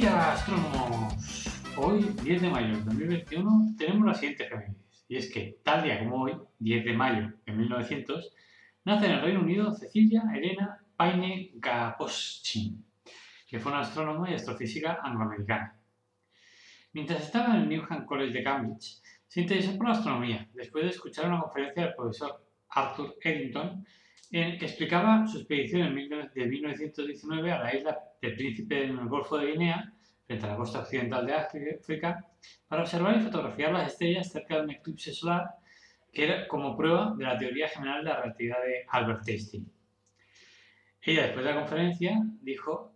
Día, astrónomos. Hoy, 10 de mayo de 2021, tenemos la siguiente efemérides. Y es que, tal día como hoy, 10 de mayo de 1900, nace en el Reino Unido Cecilia Elena Paine Gaposchkin, que fue una astrónoma y astrofísica angloamericana. Mientras estaba en el Newham College de Cambridge, se interesó por la astronomía, después de escuchar una conferencia del profesor Arthur Eddington, en que explicaba su expedición en de 1919 a la isla del Príncipe en el Golfo de Guinea, frente a la costa occidental de África, para observar y fotografiar las estrellas cerca de un eclipse solar que era como prueba de la teoría general de la relatividad de Albert Einstein. Ella, después de la conferencia, dijo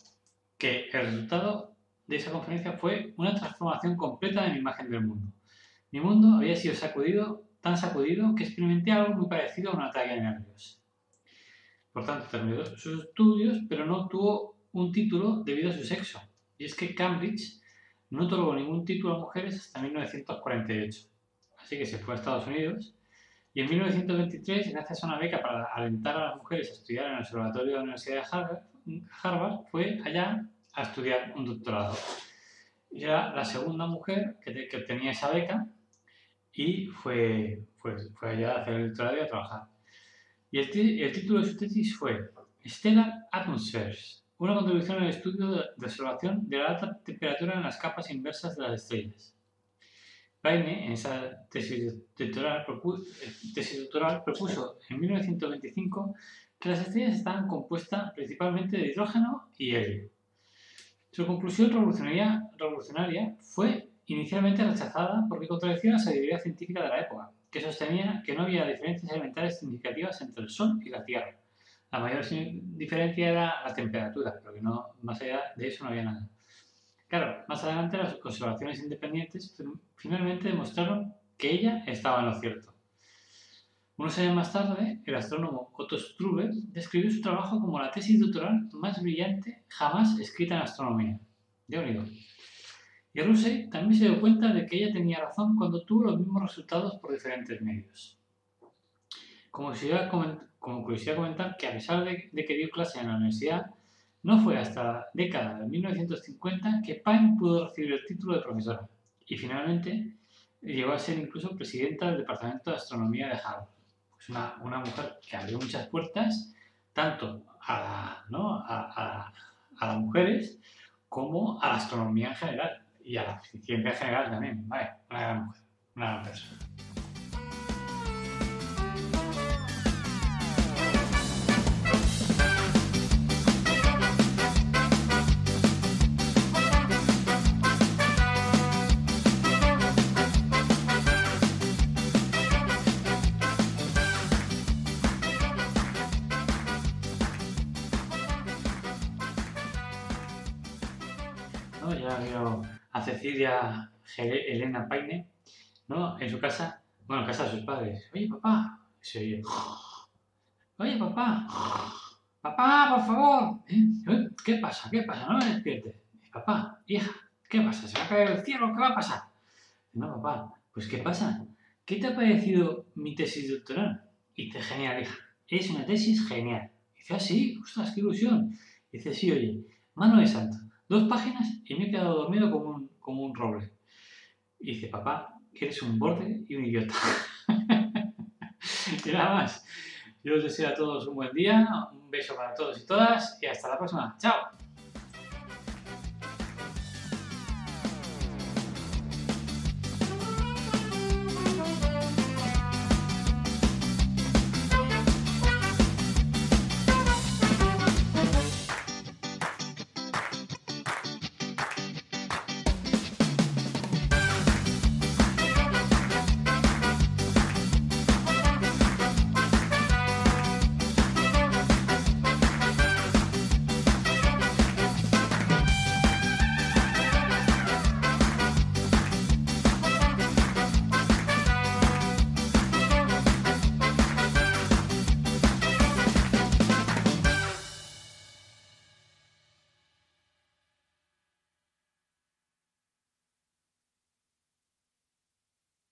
que el resultado de esa conferencia fue una transformación completa de mi imagen del mundo. Mi mundo había sido sacudido, tan sacudido, que experimenté algo muy parecido a un ataque de nervios. Por tanto, terminó sus estudios, pero no obtuvo un título debido a su sexo. Y es que Cambridge no otorgó ningún título a mujeres hasta 1948. Así que se fue a Estados Unidos y en 1923, gracias a una beca para alentar a las mujeres a estudiar en el Observatorio de la Universidad de Harvard, fue allá a estudiar un doctorado. Y era la segunda mujer que, que obtenía esa beca y fue, fue, fue allá a hacer el doctorado y a trabajar. Y el, título de su tesis fue Stellar Atmospheres, una contribución al estudio de, de observación de la alta temperatura en las capas inversas de las estrellas. Paine, en esa tesis doctoral, propu- eh, tesis doctoral, propuso en 1925 que las estrellas estaban compuestas principalmente de hidrógeno y helio. Su conclusión revolucionaria, revolucionaria fue inicialmente rechazada porque contradecía la sabiduría científica de la época, que sostenía que no había diferencias elementales significativas entre el Sol y la Tierra. La mayor diferencia era la temperatura, pero que no, más allá de eso no había nada. Claro, más adelante las observaciones independientes fin- finalmente demostraron que ella estaba en lo cierto. Unos años más tarde, el astrónomo Otto Struve describió su trabajo como la tesis doctoral más brillante jamás escrita en astronomía. De unido. Y Russell también se dio cuenta de que ella tenía razón cuando tuvo los mismos resultados por diferentes medios. Como coment- como curiosidad comentar que a pesar de, que dio clase en la universidad, no fue hasta la década de 1950 que Pine pudo recibir el título de profesora y finalmente llegó a ser incluso presidenta del Departamento de Astronomía de Harvard. Una, mujer que abrió muchas puertas tanto a- a las mujeres como a la astronomía en general y a la ciencia en general también. Vale, una gran mujer, una gran persona. ¿no? Ya veo a Cecilia Elena Paine, ¿no? En su casa, bueno, en casa de sus padres. Oye, papá. Se oye, Oye, papá. Papá, por favor. ¿Eh? ¿Eh? ¿Qué pasa? ¿Qué pasa? No me despiertes. Papá, hija, ¿qué pasa? ¿Se va a caer el cielo? ¿Qué va a pasar? No, papá. Pues, ¿qué pasa? ¿Qué te ha parecido mi tesis doctoral? Y dice, genial, hija. Es una tesis genial. Y dice, ah, sí, ostras, qué ilusión. Dice, sí, oye, mano de santo. Dos páginas y me he quedado dormido como un, como un roble. Y dice, papá, que eres un borde y un idiota. y nada más. Yo os deseo a todos un buen día, un beso para todos y todas y hasta la próxima. ¡Chao!